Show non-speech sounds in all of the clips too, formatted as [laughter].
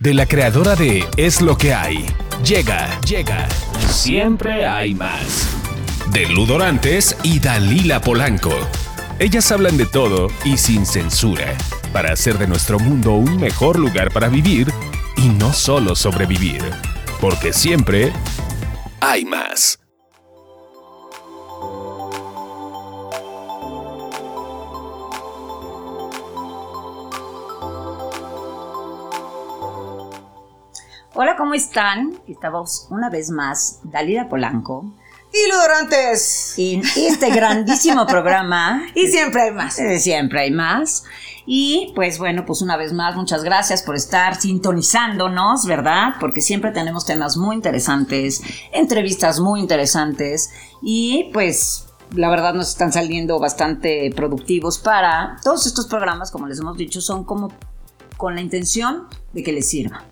De la creadora de Es lo que hay. Llega, llega. Siempre hay más. De Ludorantes y Dalila Polanco. Ellas hablan de todo y sin censura, para hacer de nuestro mundo un mejor lugar para vivir y no solo sobrevivir. Porque siempre hay más. Hola, ¿cómo están? Estamos una vez más, Dalila Polanco, Y Ludorantes. en este grandísimo programa. [laughs] Y siempre hay más. Eh, Siempre hay más. Y pues bueno, pues una vez más, muchas gracias por estar sintonizándonos, ¿verdad? Porque siempre tenemos temas muy interesantes, entrevistas muy interesantes y pues la verdad nos están saliendo bastante productivos para todos estos programas, como les hemos dicho, son como con la intención de que les sirva.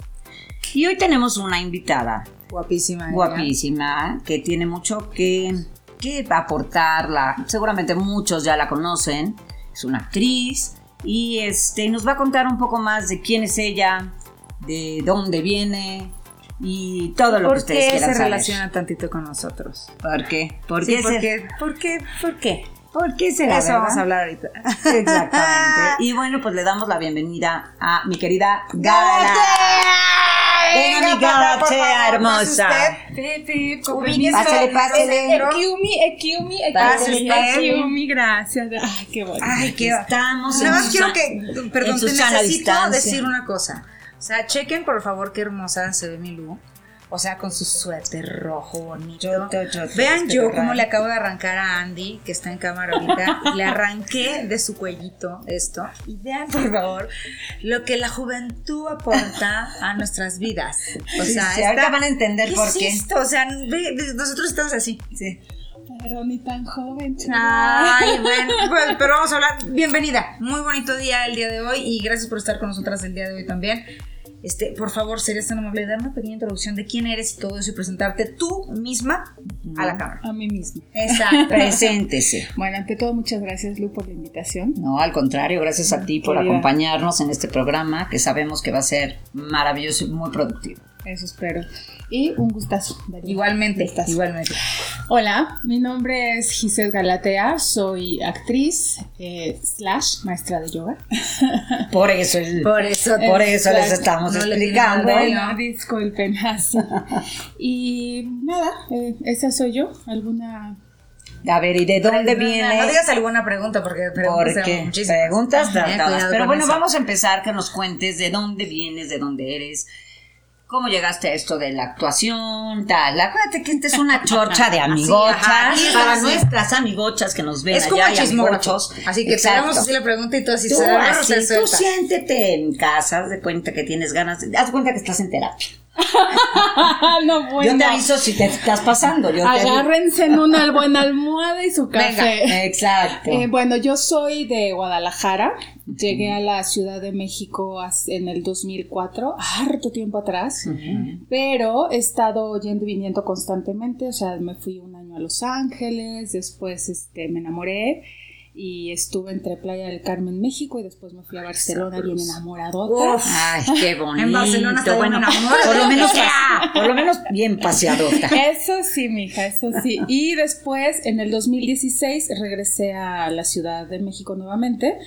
Y hoy tenemos una invitada Guapísima. ella. guapísima, que tiene mucho que, que aportar. La, seguramente muchos ya la conocen. Es una actriz y este, nos va a contar un poco más de quién es ella, de dónde viene y todo lo que ¿Por ustedes qué quieran se saber. relaciona tantito con nosotros? ¿Por qué? ¿Por Sí, qué? ¿por se- qué? ¿Por qué? ¿Por qué? ¿Por qué será, Eso vamos a hablar ahorita. Exactamente. [laughs] Y bueno, pues le damos la bienvenida a mi querida Gala. Venga, hermosa. Pepe, con Ubíquese, permiso. pásale, pásale. Usted. excuse me, gracias. Ay, qué bonito. Ay, qué Estamos Nada más quiero que, perdón, te necesito decir una cosa. O sea, chequen por favor qué hermosa se ve mi Lu. O sea, con su suéter rojo bonito. Yo- yo- yo- Vean yo cómo le acabo de arrancar a Andy, que está en cámara ahorita. [laughs] le arranqué de su cuellito esto. Y vean por favor lo que la juventud aporta a nuestras vidas. O Sí, sea, sí, ahorita van a entender ¿qué por es qué. esto? O sea, ve- nosotros estamos así. Sí. Pero ni tan joven, chava. Ay, [laughs] bueno, pues, pero vamos a hablar. Bienvenida. Muy bonito día el día de hoy y gracias por estar con nosotras el día de hoy también. Este, por favor, serías tan amable de dar una pequeña introducción de quién eres y todo eso y presentarte tú misma a la cámara. A mí misma. Exacto. [laughs] Preséntese. Bueno, ante todo, muchas gracias, Lu, por la invitación. No, al contrario, gracias a ti por Querida. acompañarnos en este programa que sabemos que va a ser maravilloso y muy productivo. Eso espero. Y un gustazo. Igualmente, Gustazo. igualmente. Hola, mi nombre es Giselle Galatea, soy actriz eh, slash maestra de yoga. [laughs] Por eso, el- Por eso, por eso les estamos No explicando. Bueno, disculpen, [laughs] así. Y nada, eh, esa soy yo. ¿Alguna A ver, ¿y de dónde viene? No digas alguna pregunta porque preguntas Porque preguntas Ajá, tratadas. Pero bueno, eso. vamos a empezar que nos cuentes de dónde vienes, de dónde eres, cómo llegaste a esto de la actuación, tal. Acuérdate que esta es una chorcha de [laughs] amigochas para nuestras amigochas que nos ven Es como allá chismógrafo. amigochos. Así que te damos así la pregunta y tú así Tú, se o así, se tú siéntete en casa, haz de cuenta que tienes ganas, de- haz de cuenta que estás en terapia. [laughs] no, bueno. Yo te aviso si te estás pasando. Yo. Agárrense en una buena almohada y su Venga, café. Exacto. Eh, bueno, yo soy de Guadalajara. Llegué a la Ciudad de México en el 2004, harto tiempo atrás. Pero he estado yendo y viniendo constantemente. O sea, me fui un año a Los Ángeles, después este, me enamoré y estuve entre Playa del Carmen, México, y después me fui a Barcelona bien enamoradota. Uf. Ay, qué bonito. En Barcelona está bueno, por lo menos, por lo menos bien paseadota. Eso sí, mija, eso sí. Y después, en el 2016, regresé a la Ciudad de México nuevamente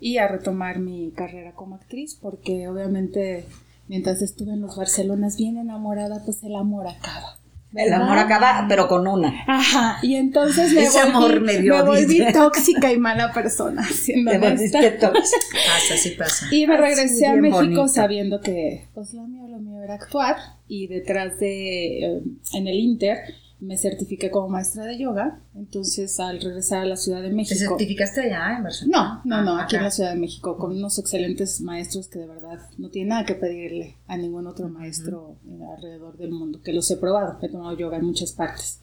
y a retomar mi carrera como actriz, porque obviamente mientras estuve en los Barcelonas bien enamorada, pues el amor acaba. El amor acaba, pero con una. Ajá, y entonces me Ese volví, amor me volví dice. tóxica y mala persona. [laughs] siendo Te volviste tóxica. [laughs] Pasa, sí pasa. Y me regresé a México bonito. sabiendo que pues lo mío, lo mío era actuar y detrás de, eh, en el Inter, me certifiqué como maestra de yoga. Entonces al regresar a la Ciudad de ¿Te México... certificaste allá en Barcelona? No, no, no, aquí en la Ciudad de México con unos excelentes maestros que de verdad no tienen nada que pedirle a ningún otro maestro alrededor del mundo, que los he probado, he tomado yoga en muchas partes.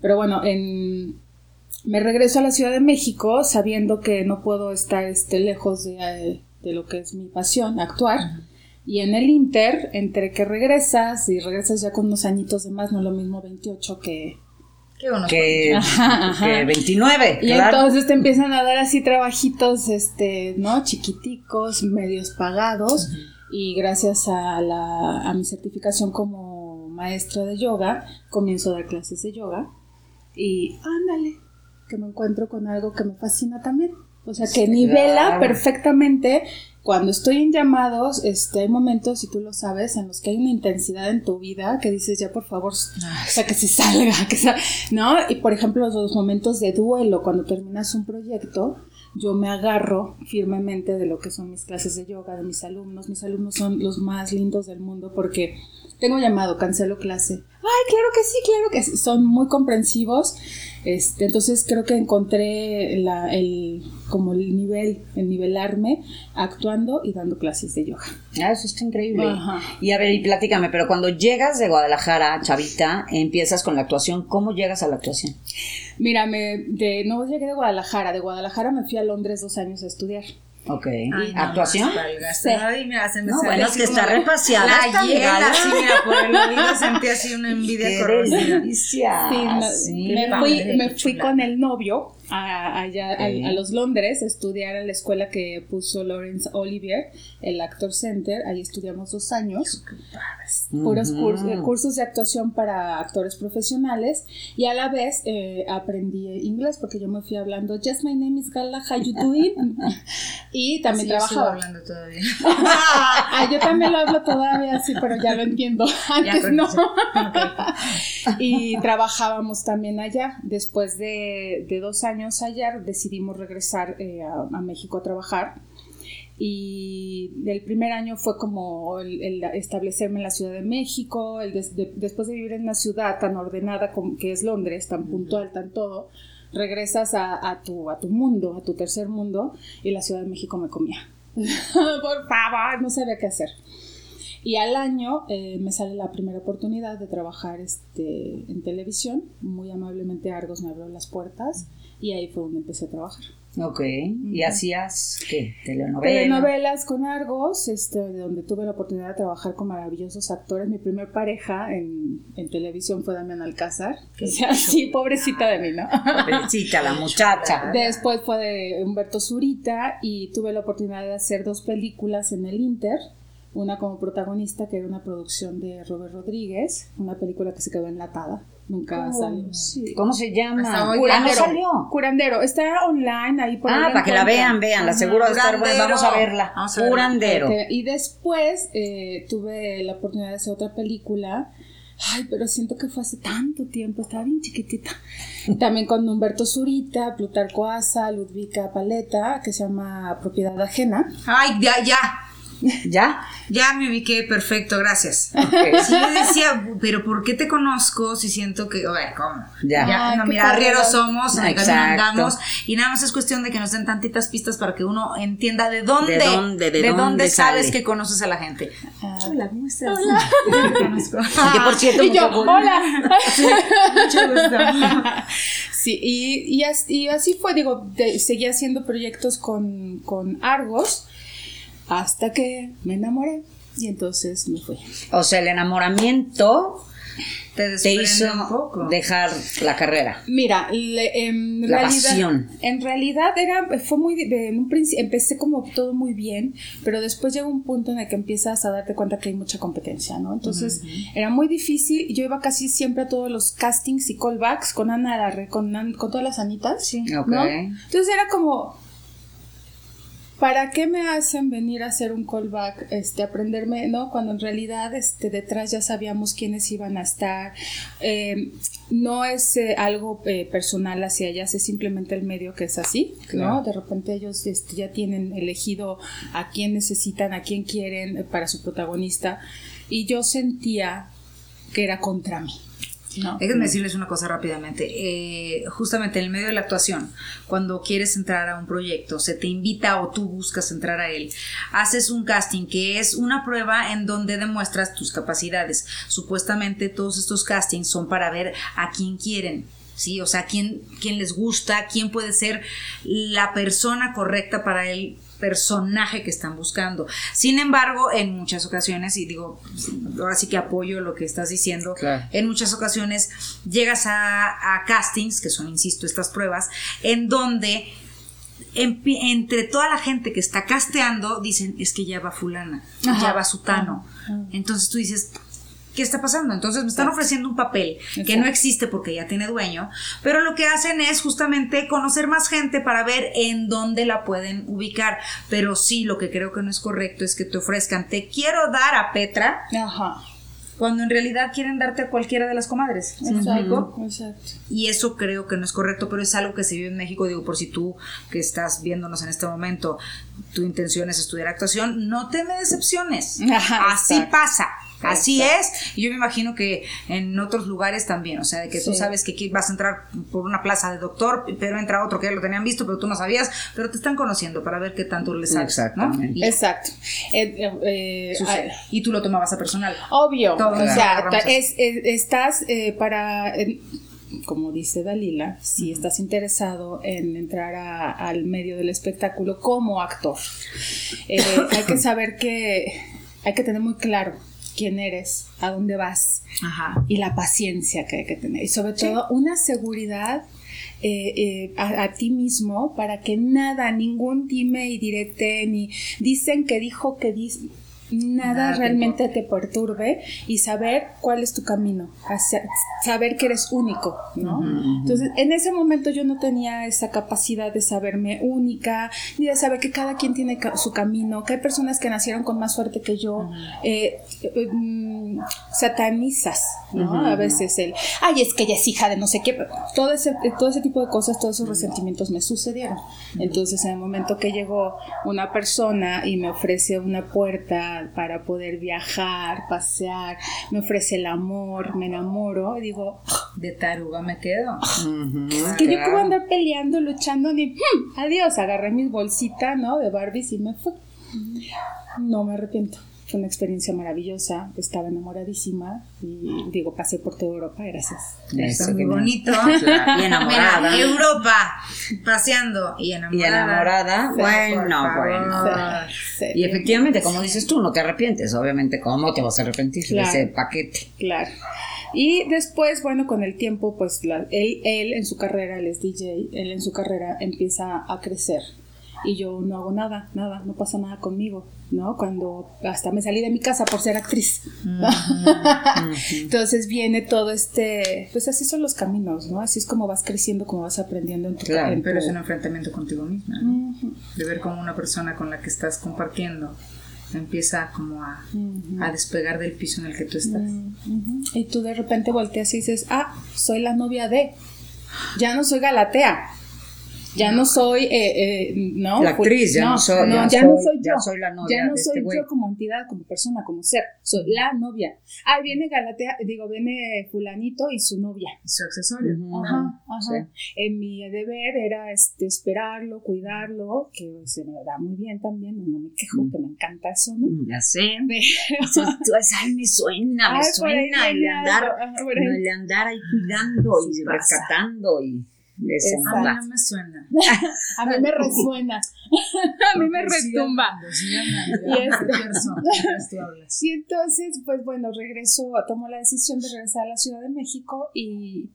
Pero bueno, en, me regreso a la Ciudad de México sabiendo que no puedo estar este, lejos de, eh, de lo que es mi pasión, actuar. Y en el Inter, entre que regresas y regresas ya con unos añitos de más, no es lo mismo 28 que. Que, [laughs] Ajá, ajá. que 29. y claro. entonces te empiezan a dar así trabajitos, este, ¿no? Chiquiticos, medios pagados. y gracias a, la, a mi certificación como maestra de yoga, comienzo a dar clases de yoga y ándale, que me encuentro con algo que me fascina también. O sea, que nivela perfectamente cuando estoy en llamados, este, hay momentos, y tú lo sabes, en los que hay una intensidad en tu vida que dices, ya por favor, o sea, que se salga, [laughs] que sea, ¿no? Y por ejemplo, los momentos de duelo, cuando terminas un proyecto, yo me agarro firmemente de lo que son mis clases de yoga, de mis alumnos. Mis alumnos son los más lindos del mundo porque tengo llamado, cancelo clase. Ay, claro que sí, claro que sí. Son muy comprensivos. Este, entonces creo que encontré la, el, como el nivel, el nivelarme actuando y dando clases de yoga. Ah, eso está increíble. Y a ver, y platícame, pero cuando llegas de Guadalajara, Chavita, empiezas con la actuación, ¿cómo llegas a la actuación? Mira, me, de, no llegué de Guadalajara, de Guadalajara me fui a Londres dos años a estudiar. Ok. ¿Actuación? Sí. Ay, mira, se me no, bueno, es que está repaseada. La hiela, sí, mira, por el oído sentí así una envidia Qué corrosiva. Sí, no, Sí, me padre, fui, me qué fui con el novio a, allá, a- a, los Londres a estudiar en la escuela que puso Lawrence Olivier, el Actor Center. Ahí estudiamos dos años. Puros eh, cursos de actuación para actores profesionales y a la vez eh, aprendí inglés porque yo me fui hablando Yes, my name is Gala, how you doing? [laughs] y también Sí, yo sigo trabajaba. hablando todavía. [laughs] Ah, yo también lo hablo todavía así, pero ya lo entiendo. [laughs] Antes no. y trabajábamos también allá. Después de, de dos años allá, decidimos regresar eh, a, a México a trabajar. Y el primer año fue como el, el establecerme en la Ciudad de México, el des- de- después de vivir en una ciudad tan ordenada como que es Londres, tan puntual, tan todo, regresas a, a tu, a tu mundo, a tu tercer mundo, y la Ciudad de México me comía. [laughs] Por favor, no sabía qué hacer. Y al año eh, me sale la primera oportunidad de trabajar este, en televisión. Muy amablemente Argos me abrió las puertas y ahí fue donde empecé a trabajar. Ok. ¿Y hacías qué? Telenovelas. Telenovelas con Argos, este, de donde tuve la oportunidad de trabajar con maravillosos actores. Mi primer pareja en, en televisión fue Damián Alcázar. Que sea así, pobrecita de mí, ¿no? Pobrecita, la muchacha. [laughs] Después fue de Humberto Zurita y tuve la oportunidad de hacer dos películas en el Inter. Una como protagonista, que era una producción de Robert Rodríguez, una película que se quedó enlatada. Nunca salió. Sí. ¿Cómo se llama? Ah, no Curandero. salió. Curandero. Está online ahí por Ah, para que la vean, vean, la seguro de estar buena. Vamos a verla. Vamos a verla. Curandero. Este, y después eh, tuve la oportunidad de hacer otra película. Ay, pero siento que fue hace tanto tiempo, estaba bien chiquitita. [laughs] También con Humberto Zurita, Plutarco Asa, Ludvika Paleta, que se llama Propiedad Ajena. Ay, ya, ya. [laughs] ¿Ya? Ya me ubiqué perfecto, gracias. Ok. Sí, yo decía, pero ¿por qué te conozco si siento que, oye, ¿cómo? Ya. Ay, no, mira, arrieros somos, andamos, y nada más es cuestión de que nos den tantitas pistas para que uno entienda de dónde, De dónde, de dónde sabes sale. que conoces a la gente. Ah, Hola, ¿cómo estás? Hola. [laughs] Te conozco. [laughs] Que por cierto, y yo, mucho gusto. hola. Mucho gusto. Sí, y, y, as- y así fue, digo, de- seguí haciendo proyectos con, con Argos hasta que me enamoré y entonces me fui. O sea, el enamoramiento Te hizo un poco. dejar la carrera. Mira, le- en La realidad, pasión. en realidad era, fue muy, en un principio, empecé como todo muy bien, pero después llega un punto en el que empiezas a darte cuenta que hay mucha competencia, ¿no? Entonces era muy difícil, yo iba casi siempre a todos los castings y callbacks con Ana Larre, con, An- con todas las Anitas, Ok. ¿no? Entonces era como, ¿para qué me hacen venir a hacer un callback, este, aprenderme, ¿no? Cuando en realidad, este, detrás ya sabíamos quiénes iban a estar. Eh, no es eh, algo eh, personal hacia ellas, es simplemente el medio que es así, Claro. ¿no? De repente ellos este, ya tienen elegido a quién necesitan, a quién quieren eh, para su protagonista. Y yo sentía que era contra mí. ¿No? Déjenme decirles una cosa rápidamente. Eh, justamente en el medio de la actuación, cuando quieres entrar a un proyecto, se te invita o tú buscas entrar a él, haces un casting que es una prueba en donde demuestras tus capacidades. Supuestamente todos estos castings son para ver a quién quieren. Sí, o sea, quién, quién les gusta, quién puede ser la persona correcta para el personaje que están buscando. Sin embargo, en muchas ocasiones, y digo, ahora sí que apoyo lo que estás diciendo, Claro. en muchas ocasiones llegas a, a castings, que son, insisto, estas pruebas, en donde entre toda la gente que está casteando, dicen, es que ya va fulana, ya va sutano. Entonces tú dices, ¿qué está pasando? Entonces me están ofreciendo un papel que no existe porque ya tiene dueño, pero lo que hacen es justamente conocer más gente para ver en dónde la pueden ubicar. Pero sí, lo que creo que no es correcto es que te ofrezcan, te quiero dar a Petra, Ajá. cuando en realidad quieren darte a cualquiera de las comadres. ¿Me explico? Exacto. Exacto. Y eso creo que no es correcto, pero es algo que se vive en México. Digo, por si tú que estás viéndonos en este momento, tu intención es estudiar actuación, no te me decepciones. [laughs] Ajá, Así pasa. Así es, y yo me imagino que en otros lugares también, o sea, de que tú sabes que aquí vas a entrar por una plaza de doctor, pero entra otro que ya lo tenían visto, pero tú no sabías, pero te están conociendo para ver qué tanto les sabes, ¿no? Exactamente. Y, Exacto. Eh, eh, eh, sucede. y tú lo tomabas a personal. Obvio, Todo o sea, es, es- estás eh, para, eh, como dice Dalila, si estás interesado en entrar a- al medio del espectáculo como actor, eh, hay que saber que hay que tener muy claro quién eres, a dónde vas Ajá. y la paciencia que hay que tener y sobre todo una seguridad eh, eh, a, a ti mismo para que nada, ningún dime y direte, ni dicen que dijo que dice, nada, Nada te realmente te perturbe y saber cuál es tu camino, hacia- saber que eres único, ¿no? Entonces, en ese momento yo no tenía esa capacidad de saberme única, ni de saber que cada quien tiene ca- su camino, que hay personas que nacieron con más suerte que yo, eh, eh, mm, satanizas, ¿no? A veces el, ay, es que ella es hija de no sé qué, todo ese, todo ese tipo de cosas, todos esos resentimientos me sucedieron. Entonces, en el momento que llegó una persona y me ofrece una puerta para poder viajar, pasear, me ofrece el amor, me enamoro, y digo, De taruga me quedo. Es que yo puedo andar peleando, luchando, ni "Hmm, adiós, agarré mis bolsitas, ¿no? De Barbies y me fui. No me arrepiento. Fue una experiencia maravillosa, estaba enamoradísima y digo, pasé por toda Europa, gracias. Eso, Está muy bonito. [laughs] Claro, y enamorada. Mira, Europa, paseando y enamorada. Y enamorada, Sí, bueno, bueno. Sí, Y efectivamente, como dices tú, no te arrepientes. Obviamente, ¿cómo te vas a arrepentir Claro. de ese paquete? Claro. Y después, bueno, con el tiempo, pues la- él, él en su carrera, él es DJ, él en su carrera empieza a crecer. Y yo no hago nada, nada, no pasa nada conmigo, ¿no? Cuando hasta me salí de mi casa por ser actriz. [laughs] Entonces viene todo este, pues así son los caminos, ¿no? Así es como vas creciendo, como vas aprendiendo en tu Claro, en Pero es un enfrentamiento contigo misma. ¿no? De ver cómo una persona con la que estás compartiendo empieza como a, ujú. a despegar del piso en el que tú estás. Y tú de repente volteas y dices, ah, soy la novia de. Ya no soy Galatea. Ya no soy, eh, eh, no. La actriz, ya no soy- ya ya no soy- soy ya yo. soy la novia Ya no de este soy güey. yo como entidad, como persona, como ser. Soy la novia. Ah, viene Galatea, digo, viene fulanito y su novia. Su accesorio. Ajá, ajá. Sí. En mi deber era este, esperarlo, cuidarlo, que se me da muy bien también, no me quejo, Mm. que me encanta eso, ¿no? Ya sé. [laughs] Eso, tú- ay, me suena, me Ay, suena. El andar, ahí. el andar ahí cuidando y rescatando y ese. A mí no me suena. [laughs] A mí me resuena. [laughs] A mí me retumba. Y este-. Y entonces, pues bueno, regreso, tomo la decisión de regresar a la Ciudad de México y,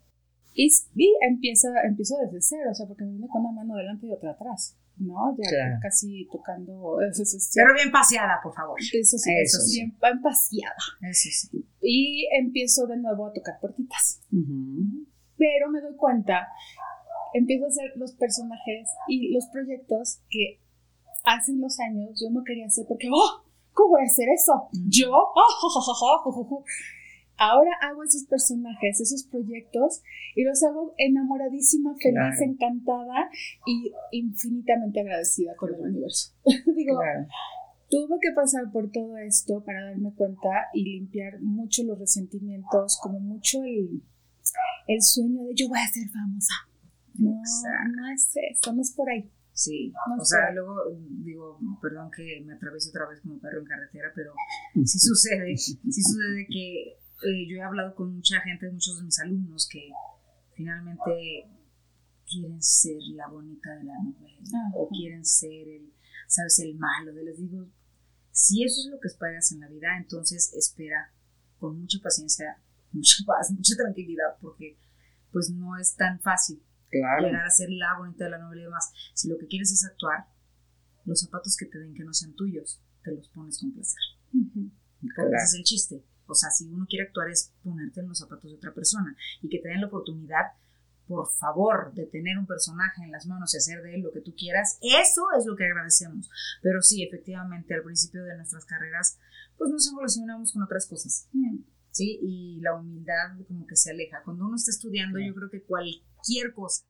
y, y empieza, empiezo desde cero, o sea, porque me vine con una mano delante y otra atrás, ¿no? Ya Claro. casi tocando eso, eso, eso, Pero bien paseada, por favor. eso sí, Eso eso sí. bien pan paseada. Eso sí. Y empiezo de nuevo a tocar puertitas. Ujú. pero me doy cuenta, empiezo a hacer los personajes y los proyectos que hace unos años yo no quería hacer porque, ¡oh! ¿Cómo voy a hacer eso? Yo, ¡oh! jo, jo, jo, jo, jo, jo". Ahora hago esos personajes, esos proyectos y los hago enamoradísima, feliz, Claro. encantada y infinitamente agradecida con el universo. [laughs] Digo, Claro. Tuve que pasar por todo esto para darme cuenta y limpiar mucho los resentimientos, como mucho el, el sueño de yo voy a ser famosa. No, Exacto. no es eso, no es por ahí. Sí, No o sea, sé. luego digo, perdón que me atraviese otra vez como perro en carretera, pero [laughs] sí sucede, sí sucede que eh, yo he hablado con mucha gente, muchos de mis alumnos que finalmente quieren ser la bonita de la novela Ajá. o quieren ser el, sabes, el malo. De les digo, si eso es lo que esperas en la vida, entonces espera con mucha paciencia, [laughs] mucha paz, mucha tranquilidad, porque pues no es tan fácil. Claro. llegar a ser la bonita de la novela y demás. Si lo que quieres es actuar, los zapatos que te den que no sean tuyos, te los pones con placer. Porque ese es el chiste. O sea, si uno quiere actuar es ponerte en los zapatos de otra persona y que te den la oportunidad, por favor, de tener un personaje en las manos y hacer de él lo que tú quieras. Eso es lo que agradecemos. Pero sí, efectivamente, al principio de nuestras carreras, pues nos evolucionamos con otras cosas. ¿Sí? Y la humildad como que se aleja. Cuando uno está estudiando, yo creo que cualquier cosa,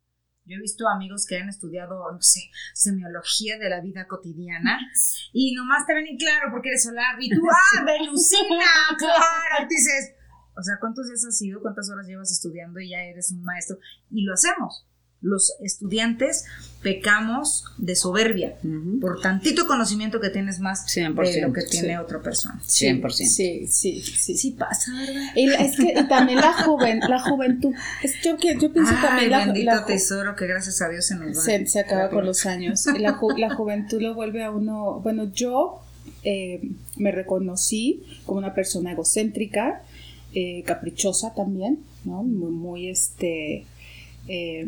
yo he visto amigos que han estudiado, no sé, semiología de la vida cotidiana [laughs] y nomás te ven y claro, porque eres solar y tú, [laughs] ah, Venusina, [laughs] claro, dices, o sea, ¿cuántos días has ido? ¿Cuántas horas llevas estudiando y ya eres un maestro? Y lo hacemos. Los estudiantes pecamos de soberbia por tantito conocimiento que tienes más 100%, de lo que tiene sí. otra persona. 100%. Sí, sí, sí. Sí pasa, ¿verdad? Y la- es que también la, joven, la juventud. Es, yo, que- yo pienso Ay, también la, bendito la tesoro que gracias a Dios se nos va. se, se acaba con los años. La, ju- la juventud lo vuelve a uno. Bueno, yo eh, me reconocí como una persona egocéntrica, eh, caprichosa también, ¿no? Muy, muy este. eh,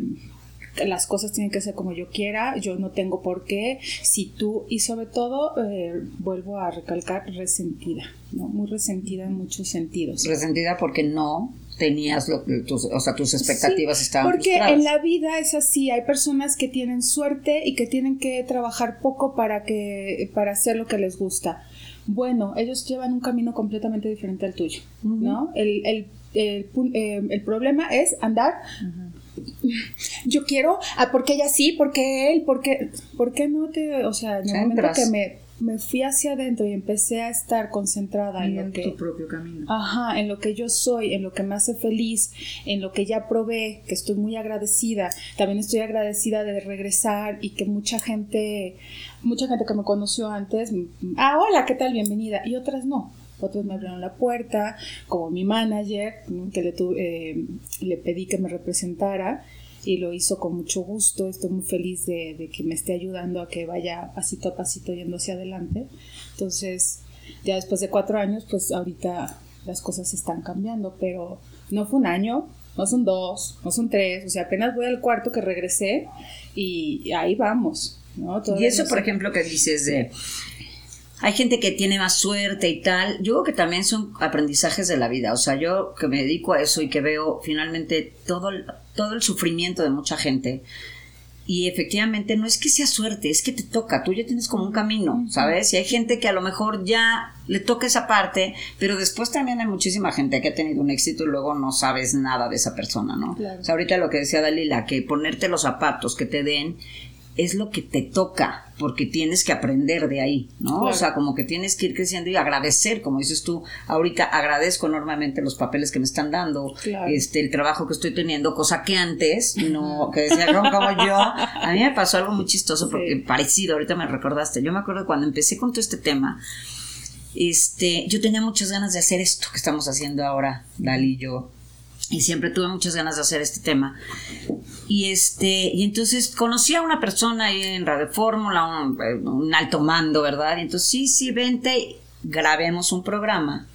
las cosas tienen que ser como yo quiera, yo no tengo por qué, si tú, y sobre todo, eh, vuelvo a recalcar, resentida, ¿no? Muy resentida en muchos sentidos. Resentida porque no tenías lo que tus, o sea, tus expectativas Sí, estaban Porque frustradas. en la vida es así, hay personas que tienen suerte y que tienen que trabajar poco para que para hacer lo que les gusta. Bueno, ellos llevan un camino completamente diferente al tuyo, ¿no? El, el, el eh, el problema es andar. Yo quiero, ah, porque ella sí, porque él, porque, ¿por qué no te, o sea, en el momento que me, me fui hacia adentro y empecé a estar concentrada en en lo que, tu propio camino. Ajá, en lo que yo soy, en lo que me hace feliz, en lo que ya probé, que estoy muy agradecida. También estoy agradecida de regresar y que mucha gente, mucha gente que me conoció antes, ah, hola, ¿qué tal? Bienvenida. Y otras no. Otros me abrieron la puerta, como mi manager, que le, tu- eh, le pedí que me representara y lo hizo con mucho gusto. Estoy muy feliz de, de que me esté ayudando a que vaya pasito a pasito yendo hacia adelante. Entonces, ya después de cuatro años, pues ahorita las cosas están cambiando, pero no fue un año, no son dos, no son tres, o sea, apenas voy al cuarto que regresé y ahí vamos. ¿no? Y eso, no por sé- ejemplo, que dices de... Hay gente que tiene más suerte y tal. Yo creo que también son aprendizajes de la vida. O sea, yo que me dedico a eso y que veo finalmente todo el, todo el sufrimiento de mucha gente. Y efectivamente no es que sea suerte, es que te toca. Tú ya tienes como un camino, ¿sabes? Y hay gente que a lo mejor ya le toca esa parte, pero después también hay muchísima gente que ha tenido un éxito y luego no sabes nada de esa persona, ¿no? Claro. O sea, ahorita lo que decía Dalila, que ponerte los zapatos que te den es lo que te toca, porque tienes que aprender de ahí, ¿no? Claro. O sea, como que tienes que ir creciendo y agradecer, como dices tú, ahorita agradezco enormemente los papeles que me están dando, Claro. este, el trabajo que estoy teniendo, cosa que antes, no, que decía "No, como yo, a mí me pasó algo muy chistoso, porque parecido, ahorita me recordaste, yo me acuerdo cuando empecé con todo este tema, este, yo tenía muchas ganas de hacer esto que estamos haciendo ahora, Dali y yo, y siempre tuve muchas ganas de hacer este tema. Y este, y entonces conocí a una persona ahí en Radio Fórmula, un, un alto mando, ¿verdad? Y entonces, sí, sí, vente, grabemos un programa.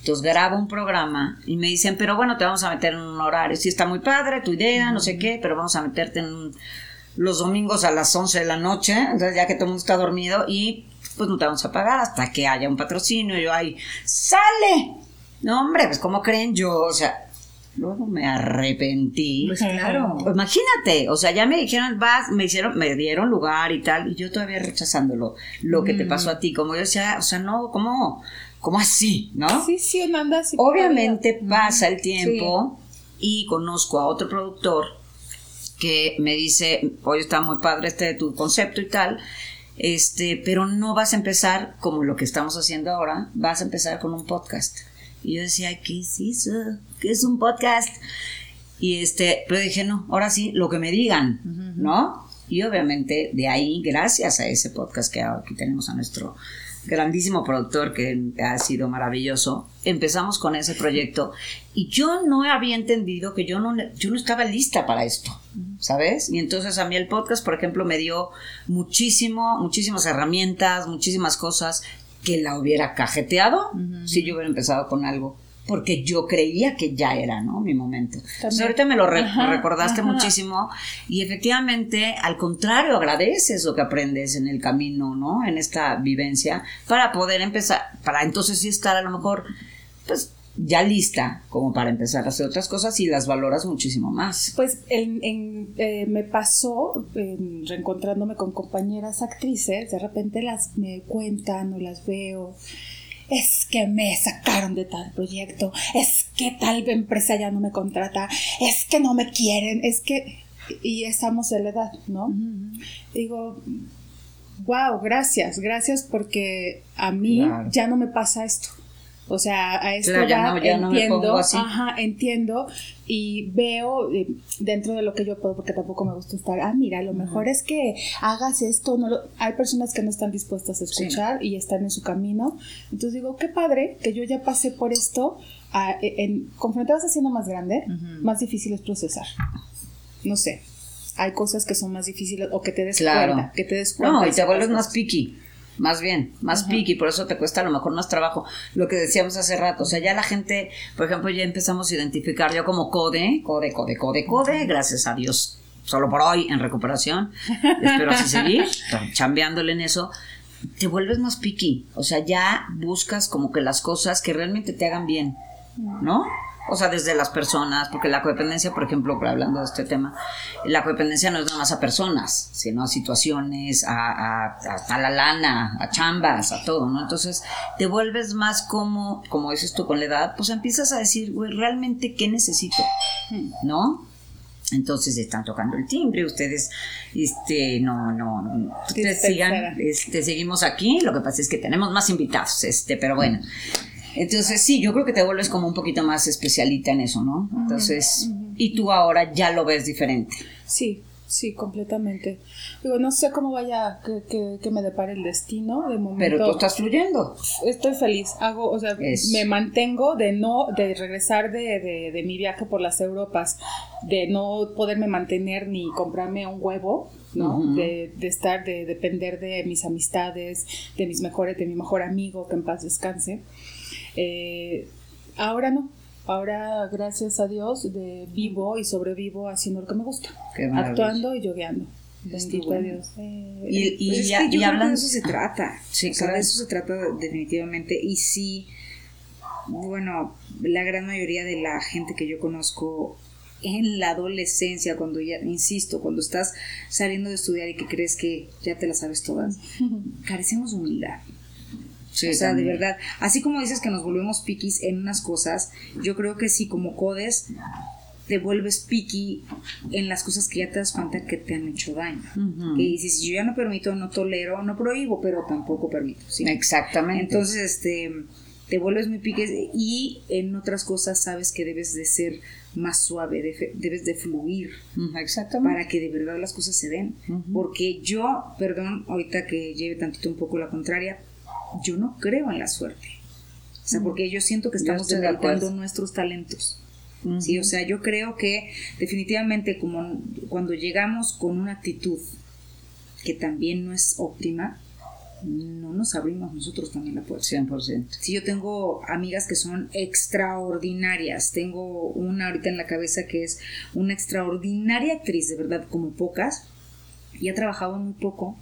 Entonces grabo un programa y me dicen, pero bueno, te vamos a meter en un horario. Sí, está muy padre tu idea, no sé qué, pero vamos a meterte en un- los domingos a las 11 de la noche, entonces ya que todo el mundo está dormido y pues no te vamos a pagar hasta que haya un patrocinio. Y yo ahí, ¡sale! No, hombre, pues ¿cómo creen yo? O sea, luego me arrepentí. Pues claro. Pues imagínate, o sea, ya me dijeron, vas, me hicieron, me dieron lugar y tal, y yo todavía rechazándolo, lo que te pasó a ti, como yo decía, o sea, no, ¿cómo, cómo así, no? Sí, sí, uno anda así. Obviamente pasa el tiempo y conozco a otro productor que me dice, oye, está muy padre este tu concepto y tal, este, pero no vas a empezar como lo que estamos haciendo ahora, vas a empezar con un podcast. Y yo decía, ¿qué es eso? ¿Qué es un podcast? Y este, pero dije, no, ahora sí, lo que me digan, ¿no? Y obviamente de ahí, gracias a ese podcast que aquí tenemos a nuestro grandísimo productor que ha sido maravilloso, empezamos con ese proyecto y yo no había entendido que yo no, yo no estaba lista para esto, ¿sabes? Y entonces a mí el podcast, por ejemplo, me dio muchísimo, muchísimas herramientas, muchísimas cosas que la hubiera cajeteado si yo hubiera empezado con algo porque yo creía que ya era, ¿no? Mi momento. Entonces, ahorita me lo re- Ajá, recordaste ajá. muchísimo y efectivamente, al contrario, agradeces lo que aprendes en el camino, ¿no? En esta vivencia, para poder empezar, para entonces sí estar a lo mejor, pues, ya lista como para empezar a hacer otras cosas y las valoras muchísimo más. Pues en, en, eh, me pasó, en- reencontrándome con compañeras actrices, de repente las me cuentan o las veo. Es que me sacaron de tal proyecto, es que tal empresa ya no me contrata, es que no me quieren, es que... Y estamos en la edad, ¿no? Digo, wow, gracias, gracias porque a mí Claro. ya no me pasa esto. O sea, a esta Claro, ya edad no- entiendo, ajá, entiendo y veo eh, dentro de lo que yo puedo, porque tampoco me gusta estar, ah, mira, lo mejor es que hagas esto, no lo- hay personas que no están dispuestas a escuchar y están en su camino. Entonces digo, qué padre que yo ya pasé por esto, a- en, conforme te vas haciendo más grande, más difícil es procesar. No sé, hay cosas que son más difíciles o que te des Claro. cuenta, que te des cuenta. No, y te vuelves más picky. Más bien, más picky, por eso te cuesta a lo mejor más trabajo. Lo que decíamos hace rato, o sea, ya la gente, por ejemplo, ya empezamos a identificar yo como code, code, code, code, code, gracias a Dios, solo por hoy en recuperación. Espero así seguir, [laughs] chambeándole en eso. Te vuelves más picky, o sea, ya buscas como que las cosas que realmente te hagan bien, ¿no? O sea, desde las personas, porque la codependencia, por ejemplo, hablando de este tema, la codependencia no es nada más a personas, sino a situaciones, a, a, la lana, a chambas, a todo, ¿no? Entonces, te vuelves más como, como dices tú con la edad, pues empiezas a decir, güey, realmente, ¿qué necesito? ¿No? Entonces están tocando el timbre, ustedes, este, no, no, no, ustedes sigan, este, seguimos aquí, lo que pasa es que tenemos más invitados, este, pero bueno. Entonces sí, yo creo que te vuelves como un poquito más especialita en eso, ¿no? Entonces, y tú ahora ya lo ves diferente. Sí, sí, completamente. Digo, no sé cómo vaya, que, que, que me depare el destino. De momento, Pero tú estás fluyendo. estoy feliz. Hago, o sea, Es- me mantengo de no, de regresar de, de, de mi viaje por las Europas, de no poderme mantener ni comprarme un huevo, ¿no? De, de estar, de depender de mis amistades, de mis mejores, de mi mejor amigo, que en paz descanse. Eh, ahora no. Ahora, gracias a Dios, de vivo y sobrevivo haciendo lo que me gusta. Actuando y yogueando. Bendito bueno. Dios. Eh, Y, y Pues es ya, que yo y creo que hablan. de eso se trata. Sí, o sea, claro. de eso se trata definitivamente. Y sí, bueno, la gran mayoría de la gente que yo conozco en la adolescencia, cuando ya, insisto, cuando estás saliendo de estudiar y que crees que ya te las sabes todas, [laughs] carecemos de humildad. Sí, o sea, también. de verdad, así como dices que nos volvemos piquis en unas cosas, yo creo que sí, como codes, te vuelves piqui en las cosas que ya te das cuenta que te han hecho daño. Ujú. Que dices, yo ya no permito, no tolero, no prohíbo, pero tampoco permito. ¿sí? Exactamente. Entonces, este, te vuelves muy piques y en otras cosas sabes que debes de ser más suave, de- debes de fluir Exactamente. para que de verdad las cosas se den. Porque yo, perdón, ahorita que lleve tantito un poco la contraria, yo no creo en la suerte. O sea, porque yo siento que estamos debilitando nuestros talentos. Ujú. Sí, o sea, yo creo que definitivamente como cuando llegamos con una actitud que también no es óptima, no nos abrimos nosotros también la puerta. 100%. Si yo tengo amigas que son extraordinarias, tengo una ahorita en la cabeza que es una extraordinaria actriz, de verdad, como pocas, y ha trabajado muy poco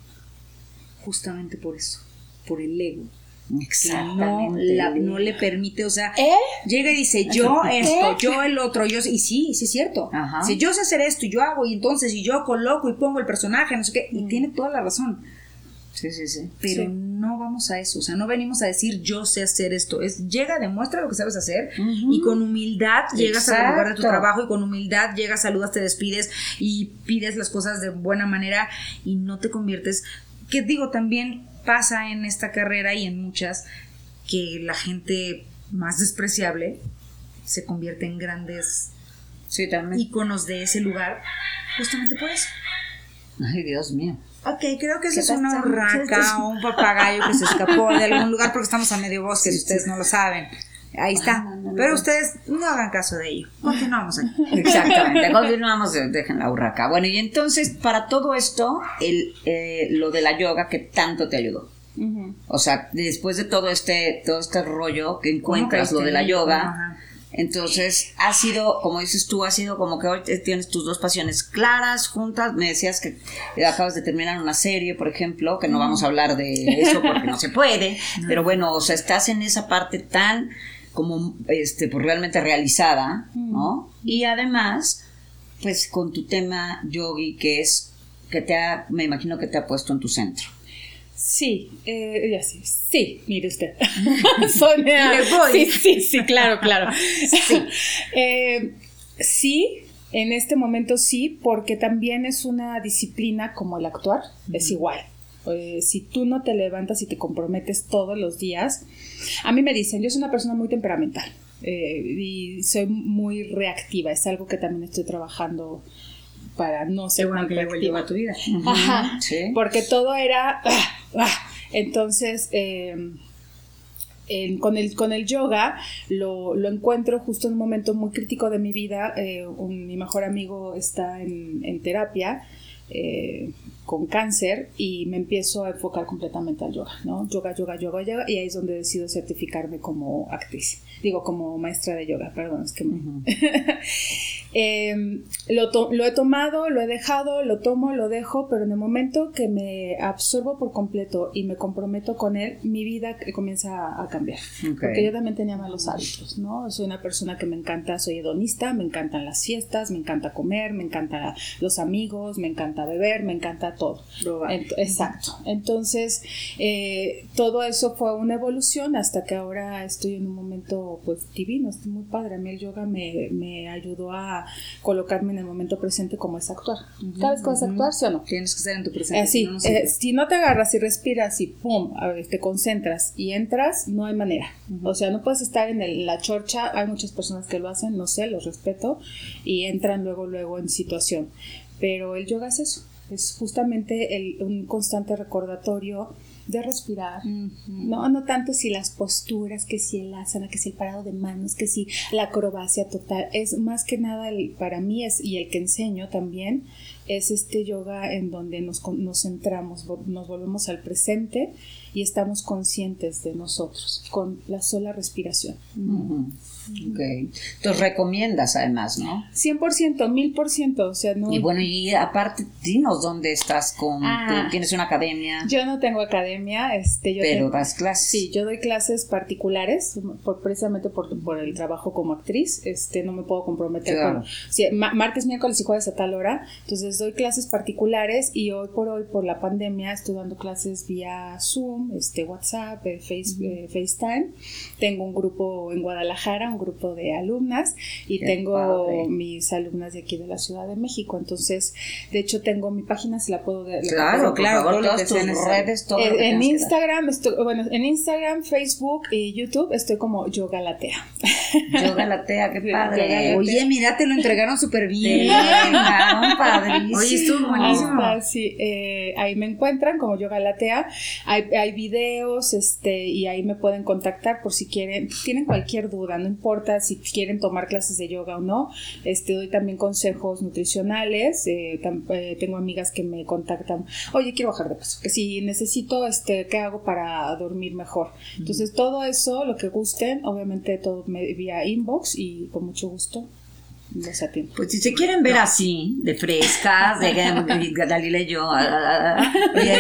justamente por eso, por el ego. No, Exactamente. la- no le permite, o sea, ¿Eh? llega y dice yo [laughs] esto, yo el otro, yo y sí, sí es cierto. Ajá. Si yo sé hacer esto y yo hago y entonces y yo coloco y pongo el personaje, no sé qué, y tiene toda la razón. Sí, sí, sí. Pero Sí. no vamos a eso, o sea, no venimos a decir yo sé hacer esto, es llega, demuestra lo que sabes hacer y con humildad llegas al lugar de tu trabajo y con humildad llegas, saludas, te despides y pides las cosas de buena manera y no te conviertes, que digo, también pasa en esta carrera y en muchas que la gente más despreciable se convierte en grandes Sí, también. íconos de ese lugar justamente por eso. Ay, Dios mío. Ok, creo que eso ¿Qué es una urraca o un papagayo que se escapó de algún lugar porque estamos a medio bosque, si ustedes no lo saben. Ahí está. no, no, no. Pero ustedes no hagan caso de ello. Continuamos. [laughs] Exactamente, continuamos, de- dejen la urraca. Bueno, y entonces, para todo esto, el, eh, lo de la yoga que tanto te ayudó. O sea, después de todo este, todo este rollo que encuentras, lo de la yoga, entonces ha sido, como dices tú, ha sido como que hoy tienes tus dos pasiones claras, juntas. Me decías que acabas de terminar una serie, por ejemplo, que no vamos a hablar de eso porque no se puede, [laughs] pero bueno, o sea, estás en esa parte tan como este pues realmente realizada, ¿no? Y además, pues con tu tema yogi que es que te ha, me imagino que te ha puesto en tu centro. Sí, eh, ya sí, sí, mire usted. [laughs] [laughs] Sonia. Sí, sí, sí, claro, claro. Sí. [laughs] Eh, sí, en este momento sí, porque también es una disciplina como el actuar, es igual. Eh, si tú no te levantas y te comprometes todos los días, a mí me dicen, yo soy una persona muy temperamental y soy muy reactiva, es algo que también estoy trabajando para no ser bueno que lleva a tu vida. Ajá, porque todo era... Ah, ah. Entonces, em, con, el, con el yoga lo, encuentro justo en un momento muy crítico de mi vida. Eh, mi mejor amigo está en, en terapia eh, con cáncer y me empiezo a enfocar completamente al yoga, ¿no? Yoga, yoga, yoga, yoga, y ahí es donde decido certificarme como actriz, digo, como maestra de yoga, perdón, es que [laughs] em, lo, lo, he tomado, lo he dejado, lo tomo, lo dejo, pero en el momento que me absorbo por completo y me comprometo con él, mi vida comienza a cambiar, porque yo también tenía malos hábitos, ¿no? Soy una persona que me encanta, soy hedonista, me encantan las fiestas, me encanta comer, me encantan los amigos, me encanta beber, me encanta todo. exacto. Entonces, eh, todo eso fue una evolución hasta que ahora estoy en un momento pues divino, estoy muy padre. A mí el yoga me, me ayudó a colocarme en el momento presente como es actuar. ¿Sabes cómo es actuar, sí o no? Tienes que estar en tu presente. Eh, sí, eh, si no te agarras y respiras y pum, te concentras y entras, no hay manera. O sea, no puedes estar en la chorcha, hay muchas personas que lo hacen, no sé, los respeto, y entran luego, luego en situación. Pero el yoga es eso, es justamente el, un constante recordatorio de respirar, no, no tanto si las posturas, que si el asana, que si el parado de manos, que si la acrobacia total, es más que nada el, para mí es, y el que enseño también, es este yoga en donde nos, nos centramos, nos volvemos al presente y estamos conscientes de nosotros con la sola respiración. Okay. Entonces recomiendas además, ¿no? 100%, 1000%, o sea, no... Y bueno, y aparte, dinos dónde estás con... Ah. ¿Tienes una academia? Yo no tengo academia, este, yo Pero das clases. Sí, yo doy clases particulares, por, precisamente por, por, el trabajo como actriz, este, no me puedo comprometer con... martes, miércoles y jueves a tal hora, entonces doy clases particulares y hoy por hoy, por la pandemia, estoy dando clases vía Zoom, este, WhatsApp, eh, face, eh, FaceTime, tengo un grupo en Guadalajara, un grupo de alumnas y tengo mis alumnas de aquí de la Ciudad de México. Entonces, de hecho, tengo mi página, si la puedo ver. Claro, claro, todas tus redes, todo. En, Instagram, estoy, bueno, en Instagram, Facebook y YouTube estoy como Yoga Latea. Yoga Latea, qué [laughs] padre. Oye, mira, te lo entregaron súper bien. [laughs] padrísimo. Oye, estuvo buenísimo. sí, eh, ahí me encuentran como Yoga Latea. Hay, hay videos este, y ahí me pueden contactar por si quieren, tienen cualquier duda, no importa si quieren tomar clases de yoga o no. Este, doy también consejos nutricionales. Eh, eh, tengo amigas que me contactan, oye, quiero bajar de peso, que si necesito, este, ¿qué hago para dormir mejor? Entonces, todo eso, lo que gusten, obviamente todo vía inbox y con mucho gusto pues si se quieren ver así, de frescas, de [laughs] Dalila y yo,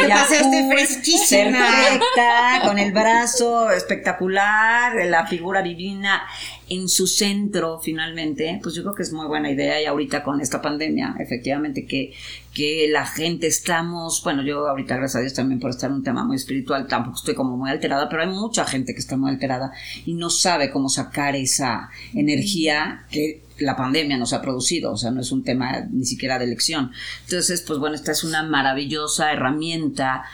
ya fresquísima, perfecta, con el brazo espectacular, la figura divina en su centro finalmente, pues yo creo que es muy buena idea y ahorita con esta pandemia, efectivamente que, que la gente estamos, bueno, yo ahorita gracias a Dios también por estar en un tema muy espiritual, tampoco estoy como muy alterada, pero hay mucha gente que está muy alterada y no sabe cómo sacar esa energía que la pandemia nos ha producido, o sea, no es un tema ni siquiera de elección. Entonces, pues bueno, esta es una maravillosa herramienta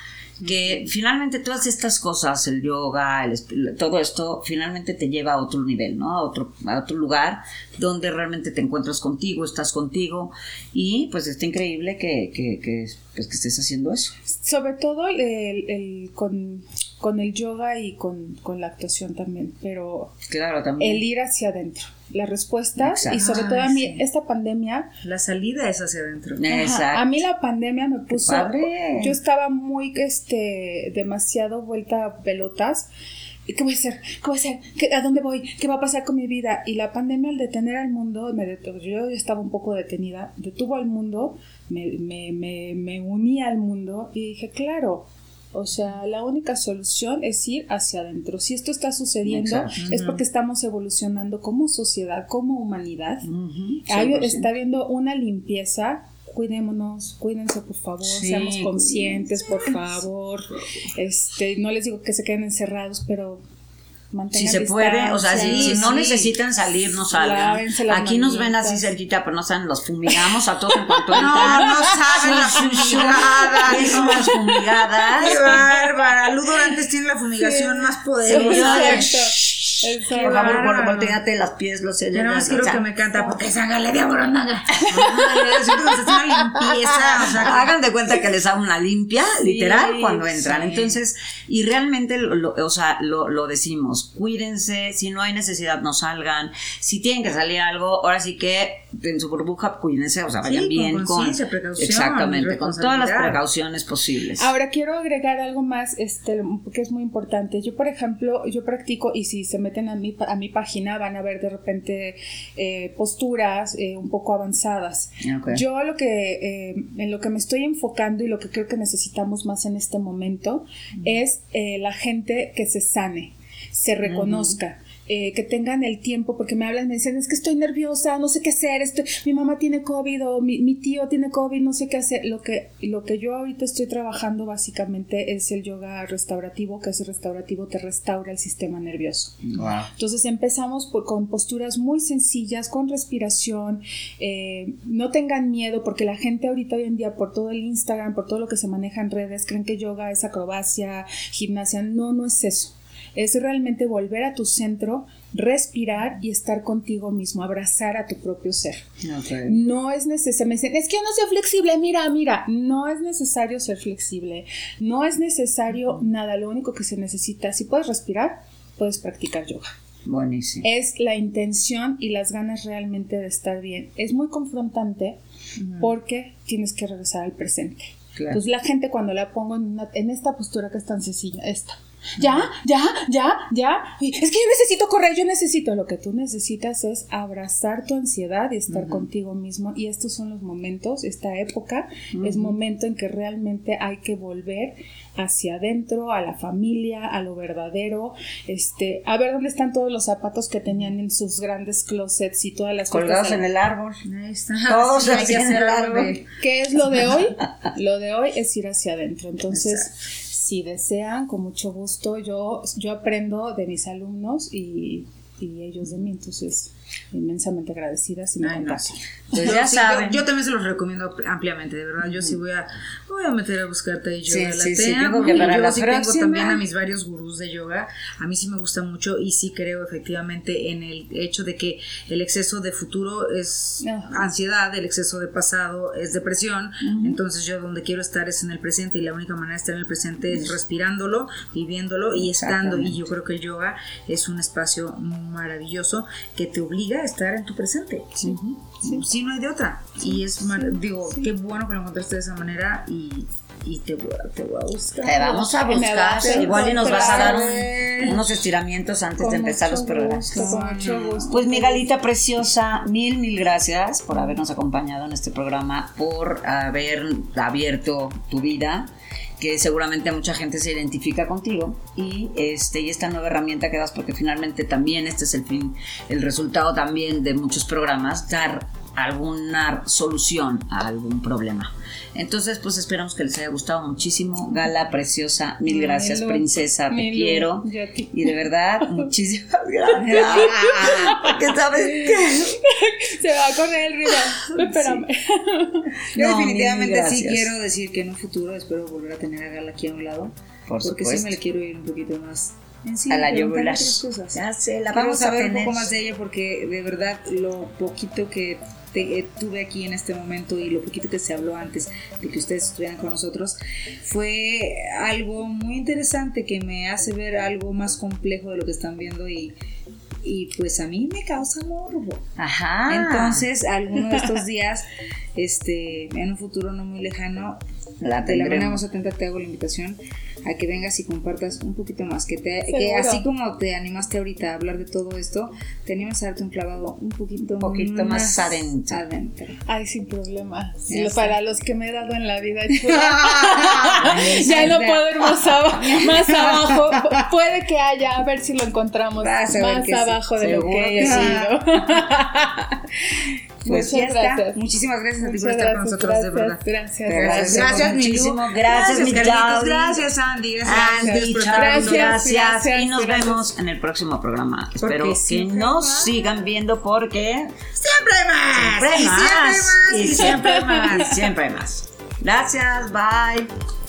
que finalmente todas estas cosas, el yoga, el, todo esto, finalmente te lleva a otro nivel, ¿no? A otro, a otro lugar donde realmente te encuentras contigo, estás contigo y pues está increíble que, que, que, pues, que estés haciendo eso. Sobre todo el, con, con, el yoga y con, con, la actuación también, pero claro, también. el ir hacia adentro la respuesta y sobre todo a Ay, mí sí. esta pandemia La salida es hacia adentro. Ajá, Exacto. A mí la pandemia me puso. Yo estaba muy, este, demasiado vuelta a pelotas. ¿Y qué voy a hacer? ¿Qué voy a hacer? ¿Qué- ¿A dónde voy? ¿Qué va a pasar con mi vida? Y la pandemia, al detener al mundo, me detuvo. yo estaba un poco detenida, detuvo al mundo, me, me, me, me uní al mundo y dije, claro. O sea, la única solución es ir hacia adentro. Si esto está sucediendo, Exacto. es porque estamos evolucionando como sociedad, como humanidad. 100%. está habiendo una limpieza. Cuidémonos, cuídense por favor, Sí, seamos conscientes, por favor. Este, no les digo que se queden encerrados, pero Si se puede, o sea, si, no sí. necesitan salir, no salgan. Las Aquí nos ven así cerquita, pero no saben, los fumigamos a todos en cuanto [laughs] No, no saben la Son [laughs] sus- fumigada. ¿Qué son las fumigadas? Qué bárbara. Ludo antes tiene la fumigación más poderosa. Por favor, vol- volteate las pies, los Yo nada más quiero que me canta porque sángale de abronada. Siento que se hace una limpieza. O sea, Hagan de cuenta que les hago una limpia, literal, cuando entran. sí. Entonces, y realmente, lo, lo- o sea, lo, lo decimos, cuídense, si no hay necesidad, no salgan. Si tienen que salir algo, ahora sí que en su burbuja, cuídense, o sea, vayan Sí, bien con. precaución, Exactamente, con todas las precauciones posibles. Ahora quiero agregar algo más este, que es muy importante. Yo, por ejemplo, yo practico y si se meten a mi, a mi página van a ver de repente eh, posturas eh, un poco avanzadas. Yo lo que eh, en lo que me estoy enfocando y lo que creo que necesitamos más en este momento es la gente que se sane, se reconozca. Eh, que tengan el tiempo, porque me hablan, me dicen, es que estoy nerviosa, no sé qué hacer, estoy, mi mamá tiene COVID o mi, mi tío tiene COVID, no sé qué hacer. Lo que, lo que yo ahorita estoy trabajando básicamente es el yoga restaurativo, que ese restaurativo te restaura el sistema nervioso. Wow. Entonces empezamos por- con posturas muy sencillas, con respiración. eh, no tengan miedo porque la gente ahorita hoy en día por todo el Instagram, por todo lo que se maneja en redes, creen que yoga es acrobacia, gimnasia. No, no es eso. Es realmente volver a tu centro, respirar y estar contigo mismo, abrazar a tu propio ser. No es necesario, me dicen, es que yo no soy flexible, mira, mira, no es necesario ser flexible, no es necesario nada, lo único que se necesita, si puedes respirar, puedes practicar yoga. Buenísimo. Es la intención y las ganas realmente de estar bien. Es muy confrontante porque tienes que regresar al presente. Claro. Entonces la gente cuando la pongo en, una- en esta postura que es tan sencilla, esta. Ya, ya, ya, ya. Es que yo necesito correr, yo necesito. Lo que tú necesitas es abrazar tu ansiedad y estar contigo mismo. Y estos son los momentos, esta época es momento en que realmente hay que volver hacia adentro, a la familia, a lo verdadero, este, a ver dónde están todos los zapatos que tenían en sus grandes closets y todas las Colgados cosas en el árbol. Ahí está. Todos Sí, en el árbol. ¿Qué es lo de hoy? Lo de hoy es ir hacia adentro. Entonces, si desean, con mucho gusto, yo, yo aprendo de mis alumnos y, y ellos de mí. Entonces, inmensamente agradecida si me Ay, no. Pues Yo ya sí, saben. Yo, yo también se los recomiendo ampliamente, de verdad. Yo sí voy a, voy a meter a buscarte ahí yoga Sí, la sí, tengo que para yo la sí tengo próxima. también a mis varios gurús de yoga. A mí sí me gusta mucho y sí creo efectivamente en el hecho de que el exceso de futuro es Ajá. ansiedad, el exceso de pasado es depresión. Entonces yo donde quiero estar es en el presente y la única manera de estar en el presente es respirándolo, viviéndolo y estando. Y yo creo que el yoga es un espacio maravilloso que te obliga a estar en tu presente. Sí, sí, no hay de otra. Y es, digo, qué bueno que lo encontraste de esa manera y, y te, voy a, te voy a buscar. Te vamos a buscar. a Igual y nos vas a dar un- unos estiramientos antes Con de empezar mucho los programas. gusto, con mucho gusto. Pues mi galita preciosa, mil, mil gracias por habernos acompañado en este programa, por haber abierto tu vida, que seguramente mucha gente se identifica contigo y este y esta nueva herramienta que das, porque finalmente también este es el fin, el resultado también de muchos programas, dar alguna solución a algún problema. Entonces, pues esperamos que les haya gustado muchísimo. Gala preciosa, mil gracias, princesa, te quiero. ti. Y de verdad, [laughs] muchísimas gracias. Porque sabes [laughs] que Se va a correr el río. Espérame. [laughs] Yo No, definitivamente sí quiero decir que en un futuro espero volver a tener a Gala aquí a un lado. Por porque supuesto. sí me le quiero ir un poquito más a la yugular. Ya sé, la vamos a tener. un poco más de ella porque de verdad lo poquito que te- tuve aquí en este momento y lo poquito que se habló antes de que ustedes estuvieran con nosotros fue algo muy interesante que me hace ver algo más complejo de lo que están viendo y, y pues a mí me causa morbo. Ajá. Entonces, alguno de estos [laughs] días, este, en un futuro no muy lejano, La de la manera tendremos. más atenta te hago la invitación a que vengas y compartas un poquito más, que, te, que así como te animaste ahorita a hablar de todo esto, te animas a darte un clavado un poquito, Un poquito más adentro. adentro. Ay, sin problema. Sí, para los que me he dado en la vida, [laughs] ya no puedo ir más, aba- más abajo. Pu- Puede que haya, a ver si lo encontramos más sí. abajo de lo Seguro que sí. sido. [laughs] [laughs] Pues Muchas ya está. gracias. Muchísimas gracias a ti por estar con gracias, nosotros, de gracias, verdad. gracias, gracias. Gracias muchísimo. Gracias, mi Carlitos. Gracias, Andy. Gracias, Andy, nosotros. gracias, Y nos vemos en el próximo programa. Espero que nos más. sigan viendo porque Siempre hay más. siempre hay y más. Siempre más. Y siempre hay más. Siempre hay más. Gracias, bye.